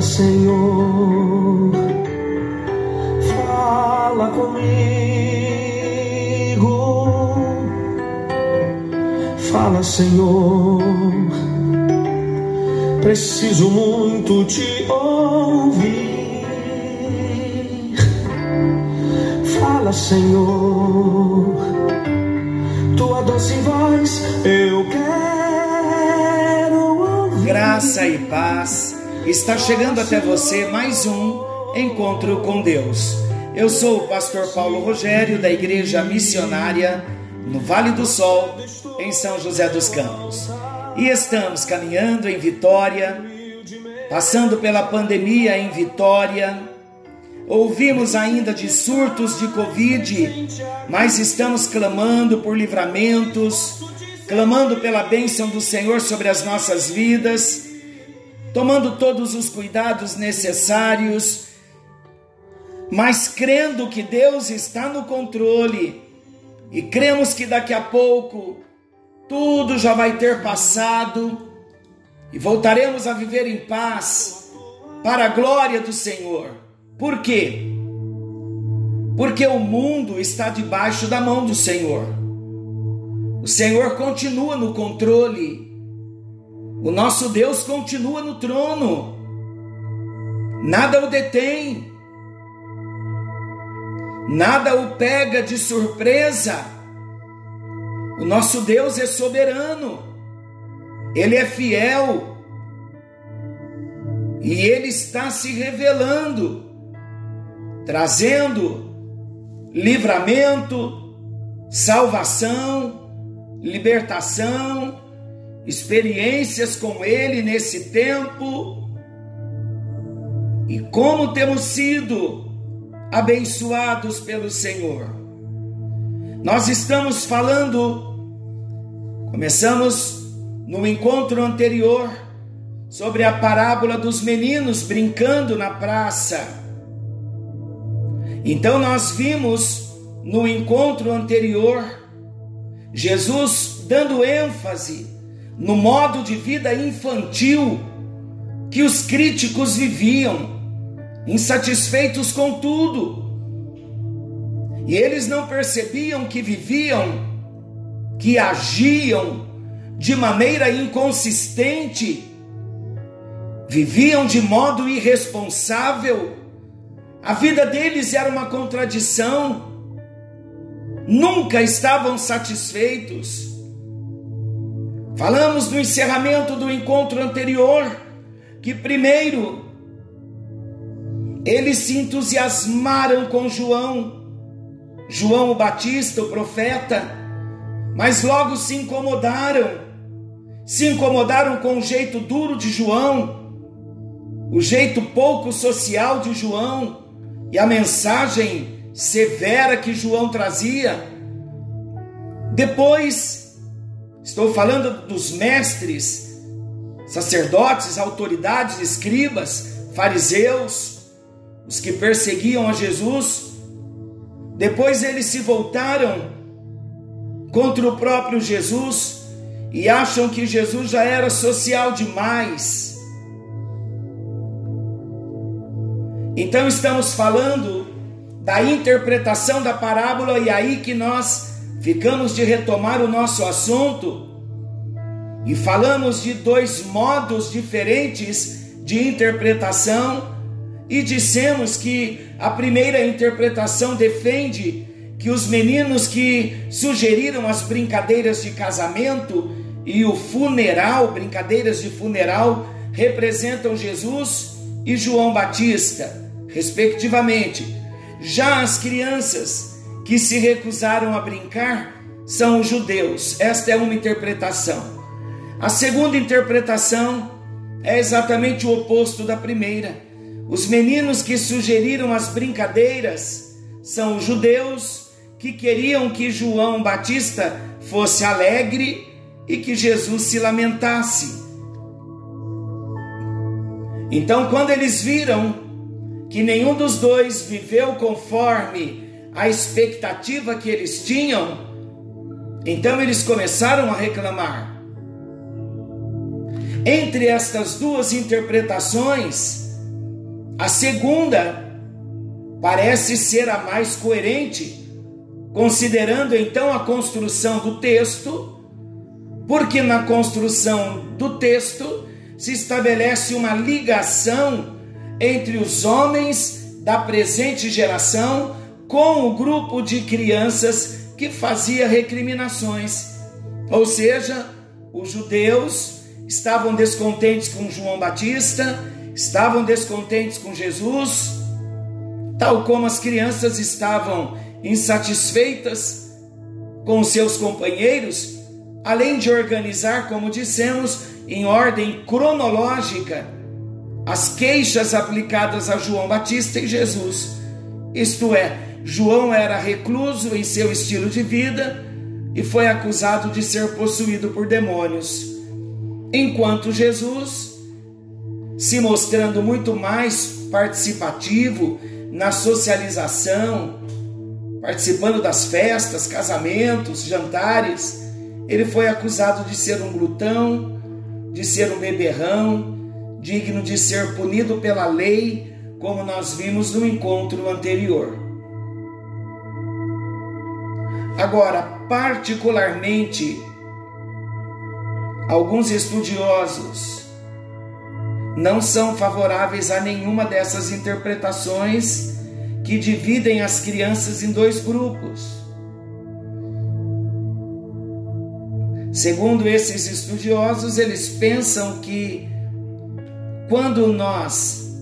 Fala, Senhor, fala comigo. Fala, Senhor, preciso muito te ouvir. Fala, Senhor, tua doce voz eu quero ouvir. Graça e paz. Está chegando até você mais um encontro com Deus. Eu sou o pastor Paulo Rogério da Igreja Missionária no Vale do Sol, em São José dos Campos. E estamos caminhando em Vitória, passando pela pandemia em Vitória. Ouvimos ainda de surtos de Covid, mas estamos clamando por livramentos, clamando pela bênção do Senhor sobre as nossas vidas tomando todos os cuidados necessários, mas crendo que Deus está no controle e cremos que daqui a pouco tudo já vai ter passado e voltaremos a viver em paz para a glória do Senhor. Por quê? Porque o mundo está debaixo da mão do Senhor. O Senhor continua no controle o nosso Deus continua no trono, nada o detém, nada o pega de surpresa. O nosso Deus é soberano, ele é fiel. E ele está se revelando, trazendo livramento, salvação, libertação experiências com Ele nesse tempo e como temos sido abençoados pelo Senhor. Nós estamos falando, começamos no encontro anterior sobre a parábola dos meninos brincando na praça. Então nós vimos no encontro anterior Jesus dando ênfase no modo de vida infantil que os críticos viviam, insatisfeitos com tudo. E eles não percebiam que viviam, que agiam de maneira inconsistente, viviam de modo irresponsável. A vida deles era uma contradição, nunca estavam satisfeitos. Falamos no encerramento do encontro anterior que primeiro eles se entusiasmaram com João, João o Batista, o profeta, mas logo se incomodaram, se incomodaram com o jeito duro de João, o jeito pouco social de João e a mensagem severa que João trazia. Depois Estou falando dos mestres, sacerdotes, autoridades, escribas, fariseus, os que perseguiam a Jesus. Depois eles se voltaram contra o próprio Jesus e acham que Jesus já era social demais. Então estamos falando da interpretação da parábola e aí que nós ficamos de retomar o nosso assunto e falamos de dois modos diferentes de interpretação e dissemos que a primeira interpretação defende que os meninos que sugeriram as brincadeiras de casamento e o funeral, brincadeiras de funeral, representam Jesus e João Batista, respectivamente. Já as crianças que se recusaram a brincar são os judeus. Esta é uma interpretação. A segunda interpretação é exatamente o oposto da primeira. Os meninos que sugeriram as brincadeiras são os judeus que queriam que João Batista fosse alegre e que Jesus se lamentasse. Então, quando eles viram que nenhum dos dois viveu conforme a expectativa que eles tinham, então eles começaram a reclamar. Entre estas duas interpretações, A segunda parece ser a mais coerente, considerando então a construção do texto, porque na construção do texto se estabelece uma ligação entre os homens da presente geração com o grupo de crianças que fazia recriminações. Ou seja, os judeus estavam descontentes com João Batista, estavam descontentes com Jesus, tal como as crianças estavam insatisfeitas com seus companheiros, além de organizar, como dissemos, em ordem cronológica, as queixas aplicadas a João Batista e Jesus. Isto é, João era recluso em seu estilo de vida e foi acusado de ser possuído por demônios, enquanto Jesus, se mostrando muito mais participativo na socialização, participando das festas, casamentos, jantares, ele foi acusado de ser um glutão, de ser um beberrão, digno de ser punido pela lei, como nós vimos no encontro anterior. Agora, particularmente, alguns estudiosos não são favoráveis a nenhuma dessas interpretações que dividem as crianças em dois grupos. Segundo esses estudiosos, eles pensam que quando nós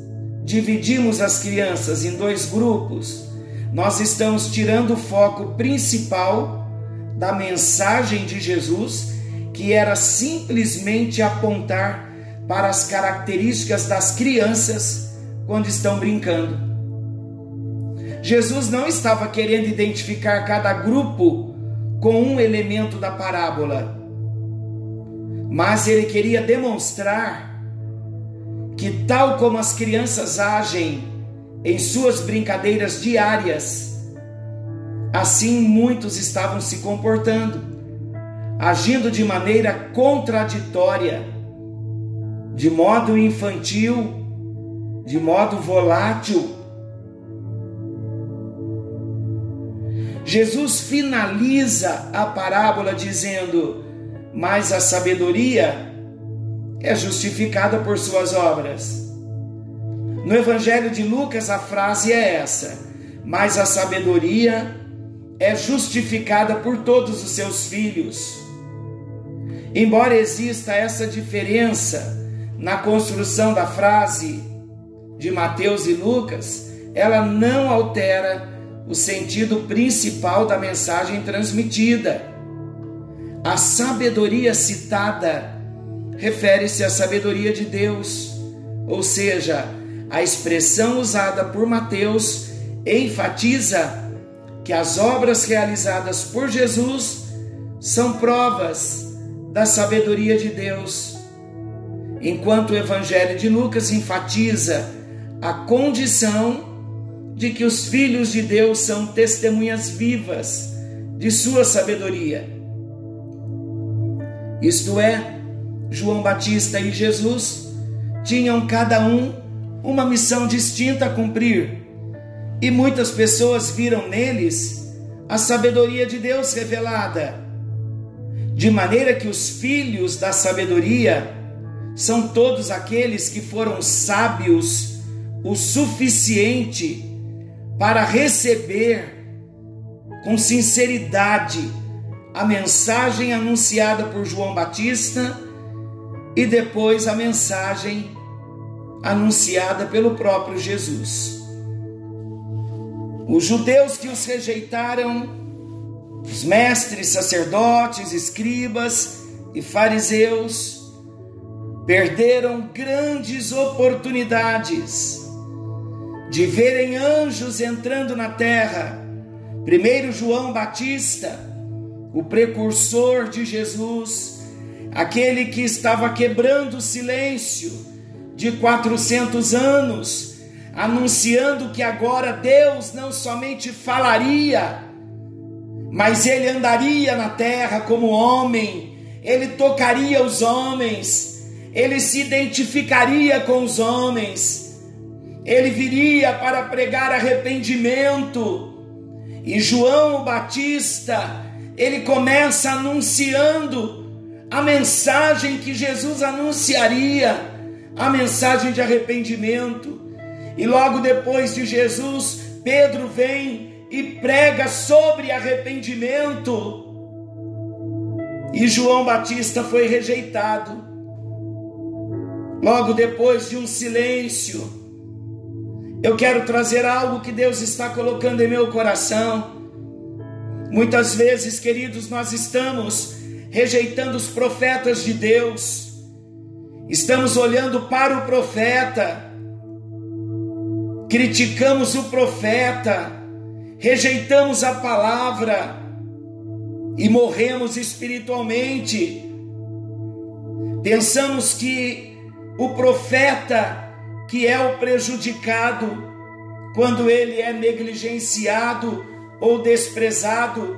dividimos as crianças em dois grupos, nós estamos tirando o foco principal da mensagem de Jesus, que era simplesmente apontar para as características das crianças quando estão brincando. Jesus não estava querendo identificar cada grupo com um elemento da parábola, mas ele queria demonstrar que, tal como as crianças agem em suas brincadeiras diárias, assim muitos estavam se comportando, agindo de maneira contraditória, de modo infantil, de modo volátil. Jesus finaliza a parábola dizendo: Mas a sabedoria é justificada por suas obras. No Evangelho de Lucas, a frase é essa: Mas a sabedoria é justificada por todos os seus filhos. Embora exista essa diferença na construção da frase de Mateus e Lucas, ela não altera o sentido principal da mensagem transmitida. A sabedoria citada refere-se à sabedoria de Deus, ou seja, a expressão usada por Mateus enfatiza que as obras realizadas por Jesus são provas da sabedoria de Deus, enquanto o Evangelho de Lucas enfatiza a condição de que os filhos de Deus são testemunhas vivas de sua sabedoria. Isto é, João Batista e Jesus tinham cada um uma missão distinta a cumprir, e muitas pessoas viram neles a sabedoria de Deus revelada, de maneira que os filhos da sabedoria são todos aqueles que foram sábios o suficiente para receber com sinceridade a mensagem anunciada por João Batista e depois a mensagem anunciada pelo próprio Jesus. Os judeus que os rejeitaram, os mestres, sacerdotes, escribas e fariseus, perderam grandes oportunidades de verem anjos entrando na terra. Primeiro João Batista, o precursor de Jesus, aquele que estava quebrando o silêncio de 400 anos, anunciando que agora Deus não somente falaria, mas ele andaria na terra como homem, ele tocaria os homens, ele se identificaria com os homens, ele viria para pregar arrependimento. E João Batista, ele começa anunciando a mensagem que Jesus anunciaria, a mensagem de arrependimento. E logo depois de Jesus, Pedro vem e prega sobre arrependimento. E João Batista foi rejeitado. Logo depois de um silêncio, eu quero trazer algo que Deus está colocando em meu coração. Muitas vezes, queridos, nós estamos rejeitando os profetas de Deus, estamos olhando para o profeta, criticamos o profeta, rejeitamos a palavra e morremos espiritualmente. Pensamos que o profeta que é o prejudicado quando ele é negligenciado ou desprezado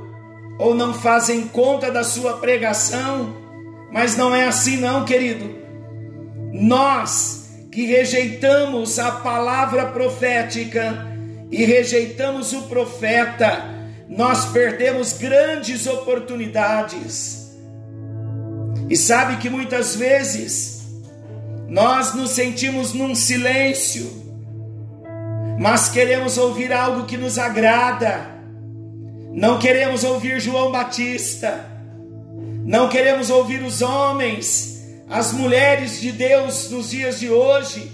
ou não fazem conta da sua pregação, mas não é assim não, querido. Nós que rejeitamos a palavra profética e rejeitamos o profeta, nós perdemos grandes oportunidades. E sabe que muitas vezes nós nos sentimos num silêncio, mas queremos ouvir algo que nos agrada não queremos ouvir João Batista, não queremos ouvir os homens, as mulheres de Deus nos dias de hoje,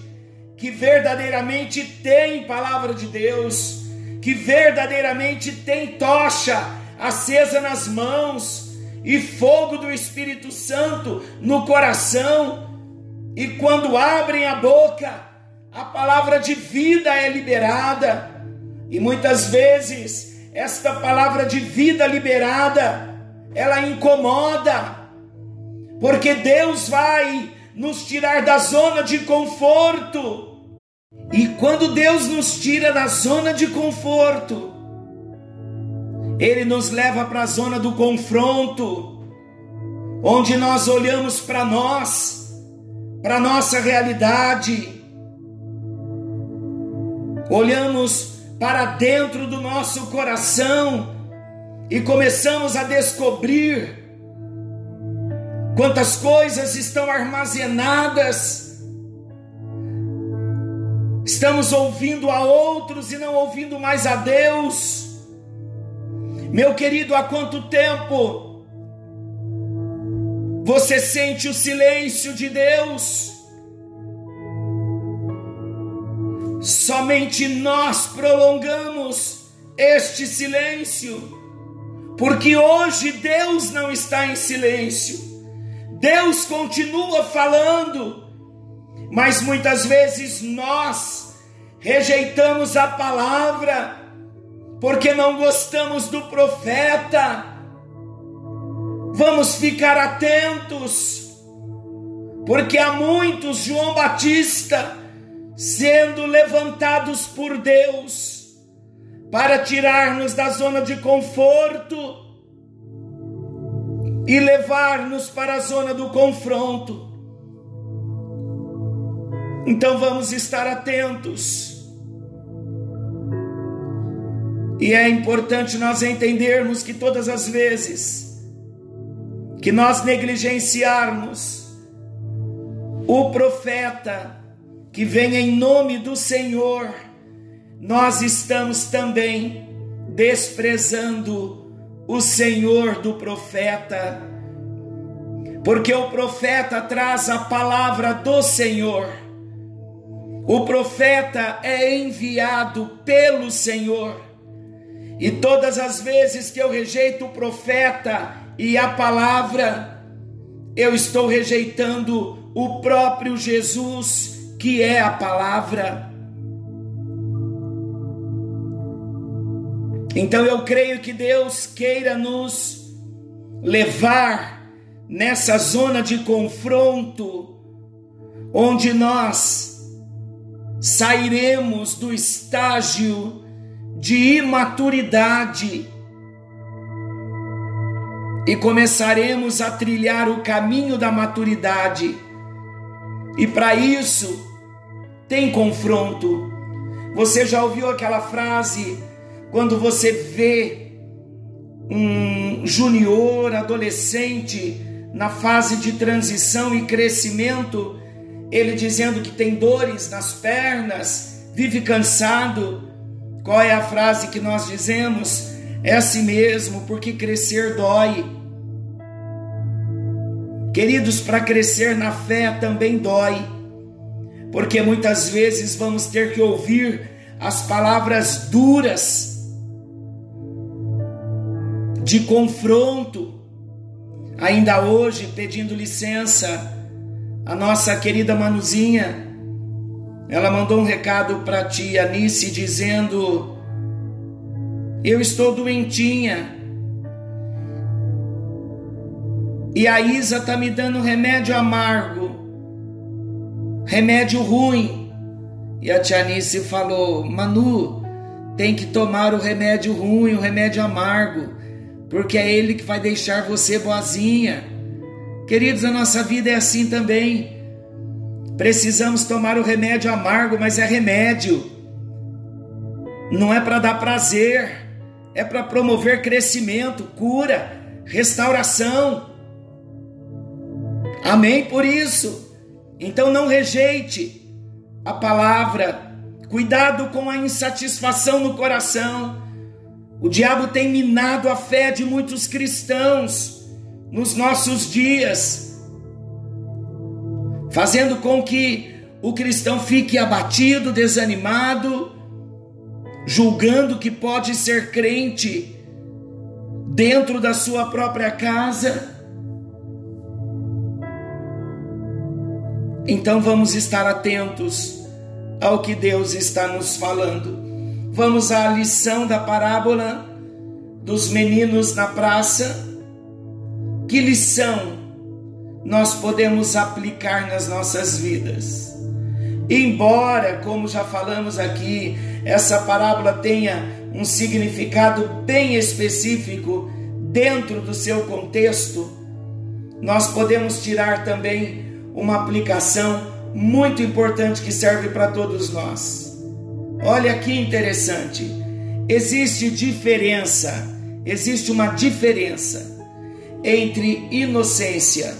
que verdadeiramente têm palavra de Deus, que verdadeiramente têm tocha acesa nas mãos e fogo do Espírito Santo no coração, e quando abrem a boca, a palavra de vida é liberada, e muitas vezes esta palavra de vida liberada, ela incomoda, porque Deus vai nos tirar da zona de conforto. E quando Deus nos tira da zona de conforto, Ele nos leva para a zona do confronto, onde nós olhamos para nós, para nossa realidade, olhamos para dentro do nosso coração e começamos a descobrir quantas coisas estão armazenadas. Estamos ouvindo a outros e não ouvindo mais a Deus. Meu querido, há quanto tempo você sente o silêncio de Deus? Somente nós prolongamos este silêncio, porque hoje Deus não está em silêncio, Deus continua falando, mas muitas vezes nós rejeitamos a palavra, porque não gostamos do profeta. Vamos ficar atentos, porque há muitos, João Batista, sendo levantados por Deus para tirar-nos da zona de conforto e levar-nos para a zona do confronto. Então vamos estar atentos. E é importante nós entendermos que todas as vezes que nós negligenciarmos o profeta, que vem em nome do Senhor, nós estamos também desprezando o Senhor do profeta, porque o profeta traz a palavra do Senhor. O profeta é enviado pelo Senhor. E todas as vezes que eu rejeito o profeta e a palavra, eu estou rejeitando o próprio Jesus que é a palavra. Então eu creio que Deus queira nos levar nessa zona de confronto, onde nós sairemos do estágio de imaturidade e começaremos a trilhar o caminho da maturidade. E para isso, tem confronto, Você já ouviu aquela frase quando você vê um junior, adolescente, na fase de transição e crescimento, ele dizendo que tem dores nas pernas, vive cansado. Qual é a frase que nós dizemos? É assim mesmo, porque crescer dói. Queridos, para crescer na fé também dói, porque muitas vezes vamos ter que ouvir as palavras duras de confronto. Ainda hoje, pedindo licença, a nossa querida Manuzinha, ela mandou um recado para a tia Anice dizendo: Eu estou doentinha E a Isa tá me dando remédio amargo, remédio ruim. E a tia Nice falou: Manu, tem que tomar o remédio ruim, o remédio amargo, porque é ele que vai deixar você boazinha. Queridos, a nossa vida é assim também. Precisamos tomar o remédio amargo, mas é remédio. Não é para dar prazer, é para promover crescimento, cura, restauração. Amém por isso. Então não rejeite a palavra. Cuidado com a insatisfação no coração. O diabo tem minado a fé de muitos cristãos nos nossos dias, fazendo com que o cristão fique abatido, desanimado, julgando que pode ser crente dentro da sua própria casa Então vamos estar atentos ao que Deus está nos falando. Vamos à lição da parábola dos meninos na praça. Que lição nós podemos aplicar nas nossas vidas? Embora, como já falamos aqui, essa parábola tenha um significado bem específico dentro do seu contexto, nós podemos tirar também uma aplicação muito importante que serve para todos nós. Olha que interessante. Existe diferença, existe uma diferença entre inocência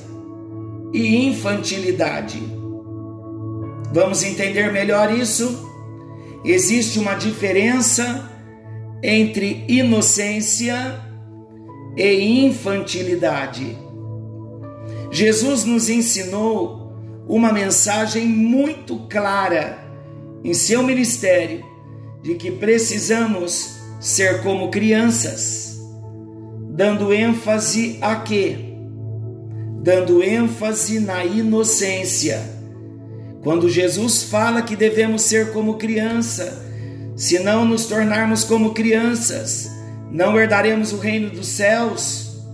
e infantilidade. Vamos entender melhor isso? Existe uma diferença entre inocência e infantilidade. Jesus nos ensinou uma mensagem muito clara em seu ministério de que precisamos ser como crianças, dando ênfase a quê? Dando ênfase na inocência. Quando Jesus fala que devemos ser como criança, se não nos tornarmos como crianças, não herdaremos o reino dos céus.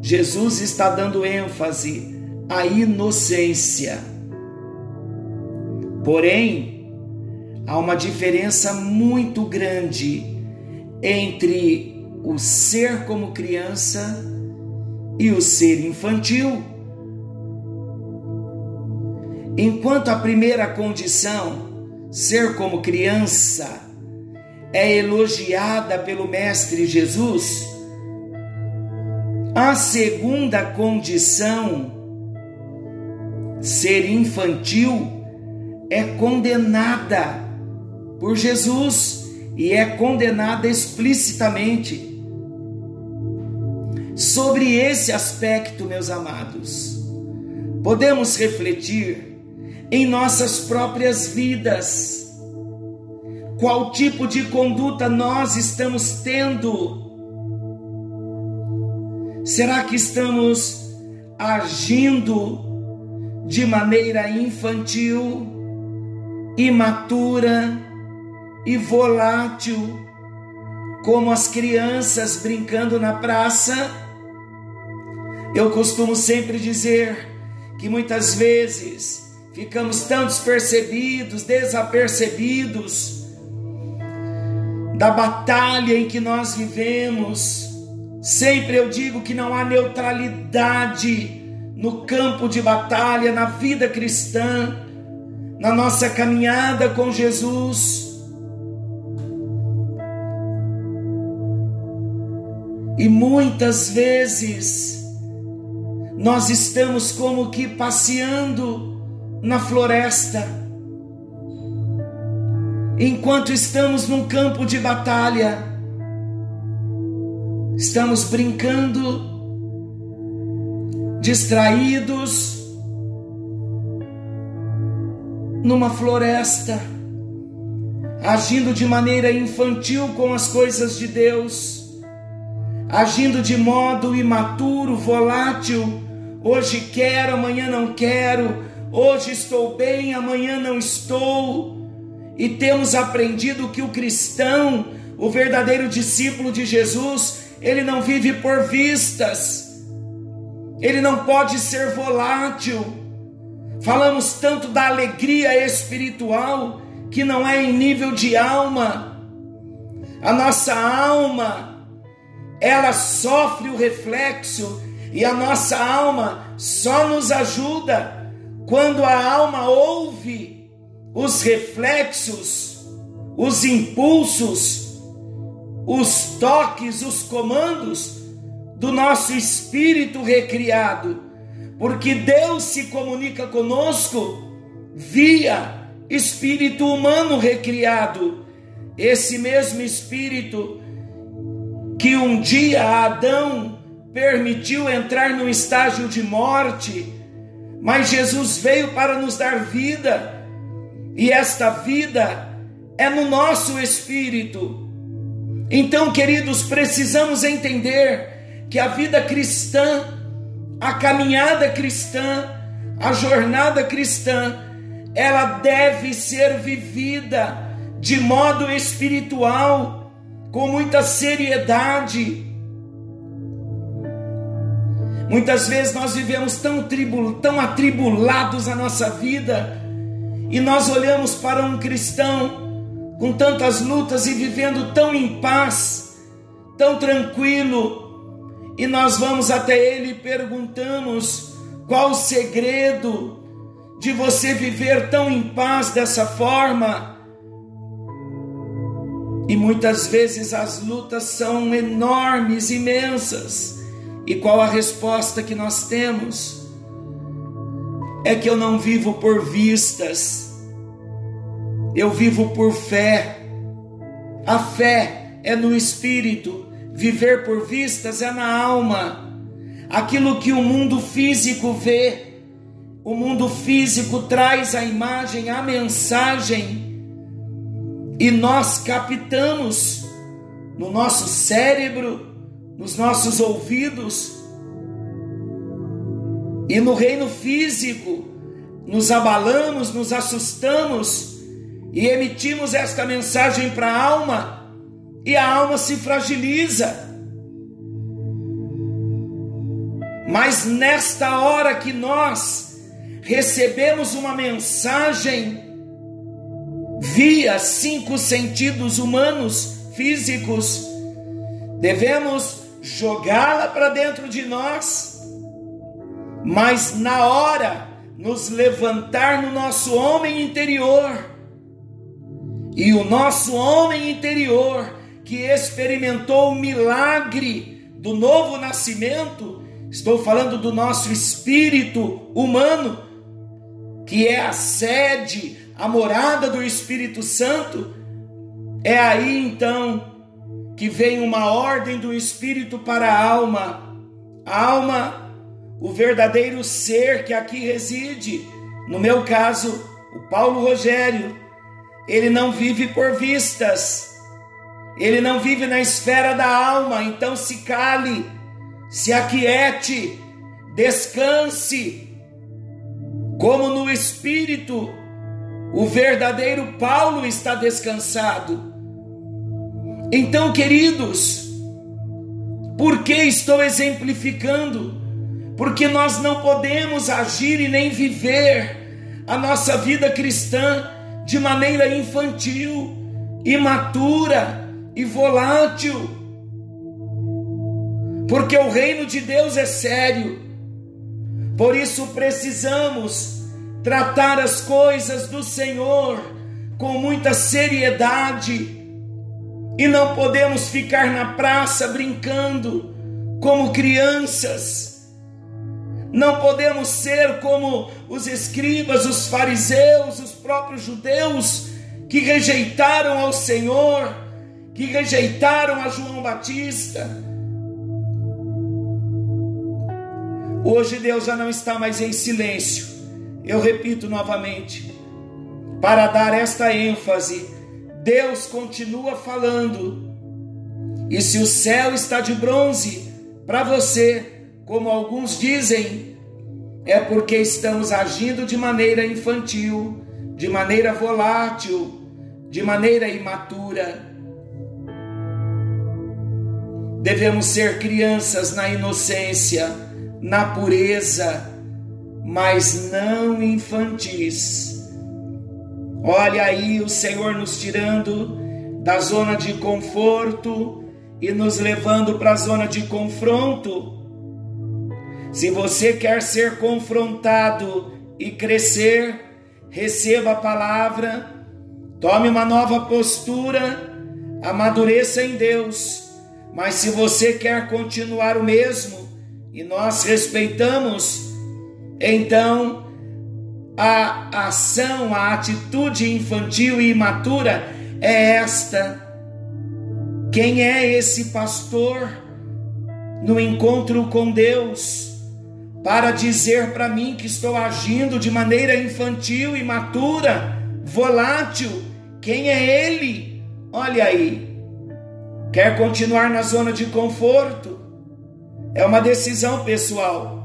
Jesus está dando ênfase à inocência. Porém, há uma diferença muito grande entre o ser como criança e o ser infantil. Enquanto a primeira condição, ser como criança, é elogiada pelo Mestre Jesus, a segunda condição, ser infantil, é condenada por Jesus e é condenada explicitamente. Sobre esse aspecto, meus amados, podemos refletir em nossas próprias vidas. Qual tipo de conduta nós estamos tendo Será que estamos agindo de maneira infantil, imatura e volátil, como as crianças brincando na praça? Eu costumo sempre dizer que muitas vezes ficamos tão despercebidos, desapercebidos da batalha em que nós vivemos Sempre eu digo que não há neutralidade no campo de batalha, na vida cristã, na nossa caminhada com Jesus. E muitas vezes nós estamos como que passeando na floresta, enquanto estamos num campo de batalha, estamos brincando, distraídos, numa floresta, agindo de maneira infantil com as coisas de Deus agindo de modo imaturo, volátil. Hoje quero, amanhã não quero. Hoje estou bem, amanhã não estou. E temos aprendido que o cristão, o verdadeiro discípulo de Jesus, ele não vive por vistas. Ele não pode ser volátil. Falamos tanto da alegria espiritual que não é em nível de alma. A nossa alma ela sofre o reflexo e a nossa alma só nos ajuda quando a alma ouve os reflexos, os impulsos, os toques, os comandos do nosso espírito recriado, porque Deus se comunica conosco via espírito humano recriado. Esse mesmo espírito que um dia Adão permitiu entrar num estágio de morte, mas Jesus veio para nos dar vida, e esta vida é no nosso espírito. Então, queridos, precisamos entender que a vida cristã, a caminhada cristã, a jornada cristã, ela deve ser vivida de modo espiritual com muita seriedade. Muitas vezes nós vivemos tão, tribul, tão atribulados a nossa vida e nós olhamos para um cristão com tantas lutas e vivendo tão em paz, tão tranquilo, e nós vamos até ele e perguntamos qual o segredo de você viver tão em paz dessa forma. E muitas vezes as lutas são enormes, imensas. E qual a resposta que nós temos? É que eu não vivo por vistas, eu vivo por fé. A fé é no espírito, viver por vistas é na alma. Aquilo que o mundo físico vê, o mundo físico traz a imagem, a mensagem e nós captamos no nosso cérebro, nos nossos ouvidos e no reino físico, nos abalamos, nos assustamos e emitimos esta mensagem para a alma e a alma se fragiliza. Mas nesta hora que nós recebemos uma mensagem via cinco sentidos humanos, físicos, devemos jogá-la para dentro de nós, mas na hora nos levantar no nosso homem interior, e o nosso homem interior que experimentou o milagre do novo nascimento, estou falando do nosso espírito humano, que é a sede a morada do Espírito Santo, é aí então que vem uma ordem do Espírito para a alma. A alma, o verdadeiro ser que aqui reside. No meu caso, o Paulo Rogério, ele não vive por vistas, ele não vive na esfera da alma, então se cale, se aquiete, descanse, como no espírito o verdadeiro Paulo está descansado. Então, queridos, por que estou exemplificando? Porque nós não podemos agir e nem viver a nossa vida cristã de maneira infantil, imatura e volátil. Porque o reino de Deus é sério. Por isso precisamos tratar as coisas do Senhor com muita seriedade, E não podemos ficar na praça brincando como crianças. Não podemos ser como os escribas, os fariseus, os próprios judeus que rejeitaram ao Senhor, que rejeitaram a João Batista. Hoje Deus já não está mais em silêncio. Eu repito novamente, para dar esta ênfase Deus continua falando. E se o céu está de bronze para você, como alguns dizem, é porque estamos agindo de maneira infantil, de maneira volátil, de maneira imatura. Devemos ser crianças na inocência, na pureza, mas não infantis. Olha aí o Senhor nos tirando da zona de conforto e nos levando para a zona de confronto. Se você quer ser confrontado e crescer, receba a palavra, tome uma nova postura, amadureça em Deus. Mas se você quer continuar o mesmo, e nós respeitamos, então a ação, a atitude infantil e imatura é esta. Quem é esse pastor no encontro com Deus para dizer para mim que estou agindo de maneira infantil, imatura, volátil? Quem é ele? Olha aí. Quer continuar na zona de conforto? É uma decisão pessoal.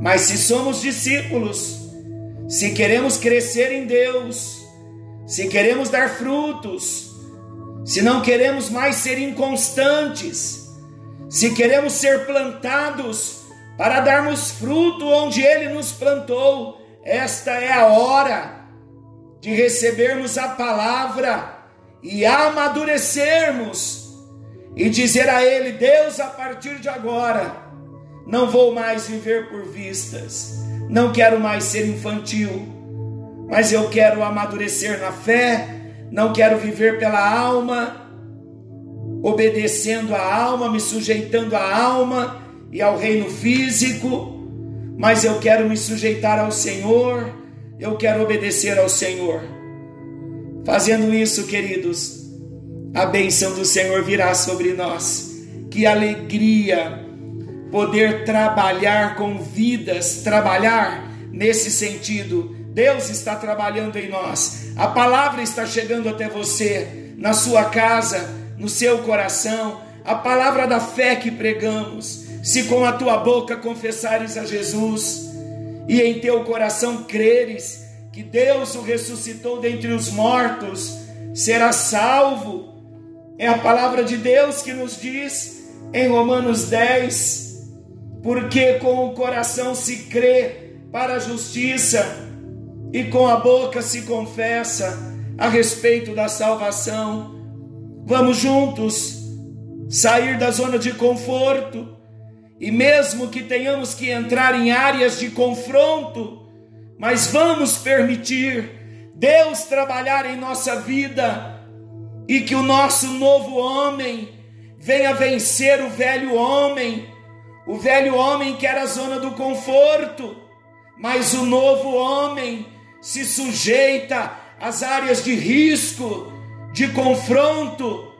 Mas se somos discípulos, se queremos crescer em Deus, se queremos dar frutos, se não queremos mais ser inconstantes, se queremos ser plantados para darmos fruto onde Ele nos plantou, esta é a hora de recebermos a palavra e amadurecermos e dizer a Ele: Deus, a partir de agora, não vou mais viver por vistas não quero mais ser infantil, mas eu quero amadurecer na fé, não quero viver pela alma, obedecendo a alma, me sujeitando à alma e ao reino físico, mas eu quero me sujeitar ao Senhor, eu quero obedecer ao Senhor. Fazendo isso, queridos, a bênção do Senhor virá sobre nós. Que alegria! Poder trabalhar com vidas, trabalhar nesse sentido. Deus está trabalhando em nós. A palavra está chegando até você, na sua casa, no seu coração. A palavra da fé que pregamos. Se com a tua boca confessares a Jesus e em teu coração creres que Deus o ressuscitou dentre os mortos, será salvo. É a palavra de Deus que nos diz em Romanos 10, porque com o coração se crê para a justiça e com a boca se confessa a respeito da salvação. Vamos juntos sair da zona de conforto e mesmo que tenhamos que entrar em áreas de confronto, mas vamos permitir Deus trabalhar em nossa vida e que o nosso novo homem venha vencer o velho homem o velho homem quer a zona do conforto, mas o novo homem se sujeita às áreas de risco, de confronto,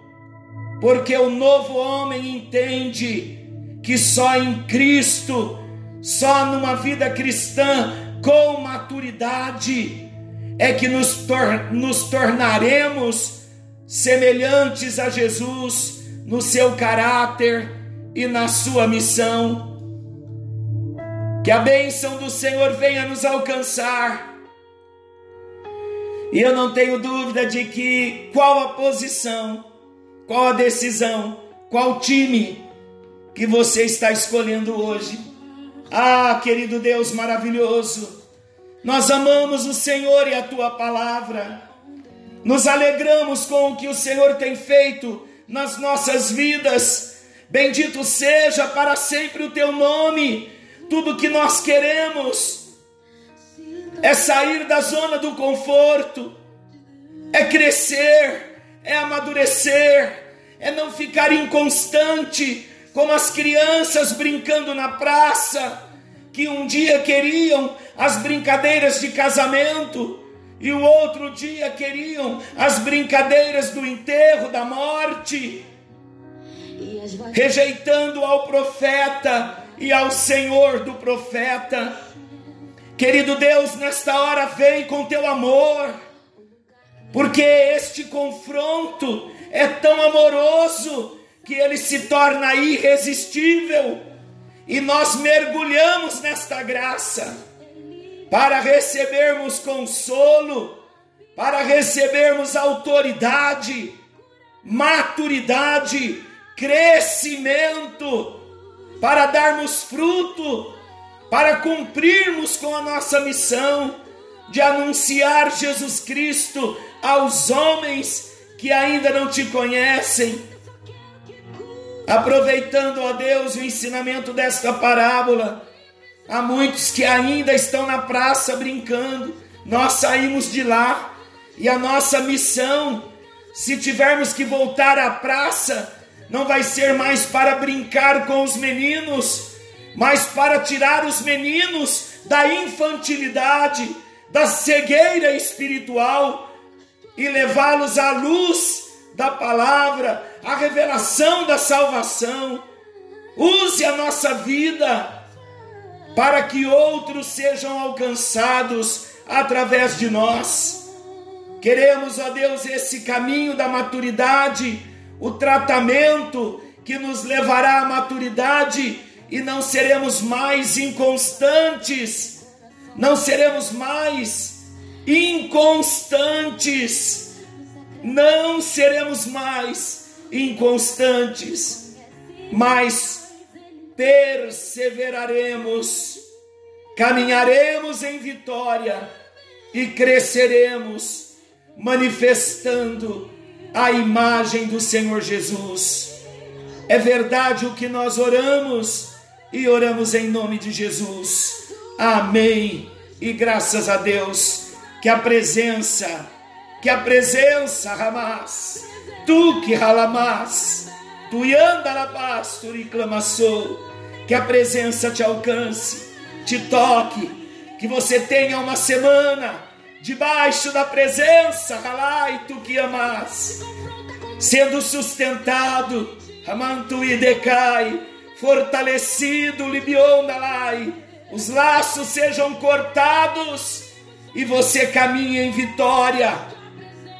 porque o novo homem entende que só em Cristo, só numa vida cristã com maturidade, é que nos, tor nos tornaremos semelhantes a Jesus no seu caráter, e na sua missão. Que a bênção do Senhor venha nos alcançar. E eu não tenho dúvida de que qual a posição, qual a decisão, qual time que você está escolhendo hoje. Ah, querido Deus maravilhoso, nós amamos o Senhor e a tua palavra. Nos alegramos com o que o Senhor tem feito nas nossas vidas Bendito seja para sempre o teu nome. Tudo que nós queremos é sair da zona do conforto, é crescer, é amadurecer, é não ficar inconstante, como as crianças brincando na praça, que um dia queriam as brincadeiras de casamento e o outro dia queriam as brincadeiras do enterro, da morte, rejeitando ao profeta e ao Senhor do profeta. Querido Deus, nesta hora vem com teu amor, porque este confronto é tão amoroso que ele se torna irresistível e nós mergulhamos nesta graça para recebermos consolo, para recebermos autoridade, maturidade, crescimento, para darmos fruto, para cumprirmos com a nossa missão de anunciar Jesus Cristo aos homens que ainda não te conhecem. Aproveitando, ó Deus, o ensinamento desta parábola, há muitos que ainda estão na praça brincando. Nós saímos de lá e a nossa missão, se tivermos que voltar à praça, não vai ser mais para brincar com os meninos, mas para tirar os meninos da infantilidade, da cegueira espiritual e levá-los à luz da palavra, à revelação da salvação. Use a nossa vida para que outros sejam alcançados através de nós. Queremos, ó Deus, esse caminho da maturidade, o tratamento que nos levará à maturidade e não seremos mais inconstantes, não seremos mais inconstantes, não seremos mais inconstantes, mas perseveraremos, caminharemos em vitória e cresceremos, manifestando a imagem do Senhor Jesus. É verdade o que nós oramos e oramos em nome de Jesus. Amém. E graças a Deus que a presença, que a presença, Ramás, tu que Ralamás, tu anda na paz, tu reclamassou, que a presença te alcance, te toque, que você tenha uma semana debaixo da presença, Ralai, tu que amas, sendo sustentado, Amantu e decai, fortalecido, Libiondalai, os laços sejam cortados e você caminha em vitória,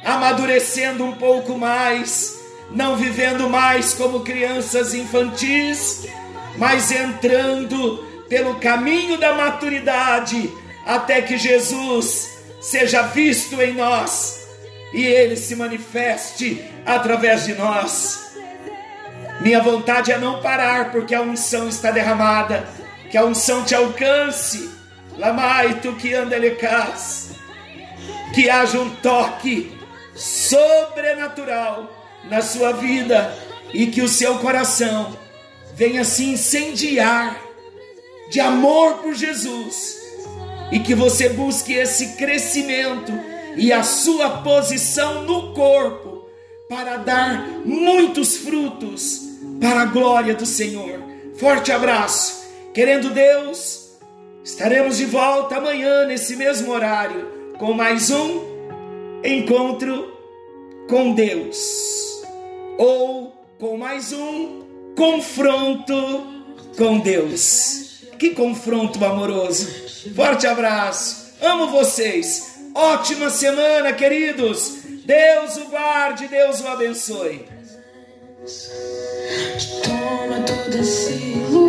amadurecendo um pouco mais, não vivendo mais como crianças infantis, mas entrando pelo caminho da maturidade, até que Jesus seja visto em nós e ele se manifeste através de nós. Minha vontade é não parar, porque a unção está derramada, que a unção te alcance. Lamai tu que andelecas, que haja um toque sobrenatural na sua vida e que o seu coração venha se incendiar de amor por Jesus e que você busque esse crescimento e a sua posição no corpo para dar muitos frutos para a glória do Senhor. Forte abraço. Querendo Deus, estaremos de volta amanhã nesse mesmo horário com mais um encontro com Deus ou com mais um confronto com Deus. Que confronto amoroso. Forte abraço. Amo vocês. Ótima semana, queridos. Deus o guarde, Deus o abençoe. Toma esse.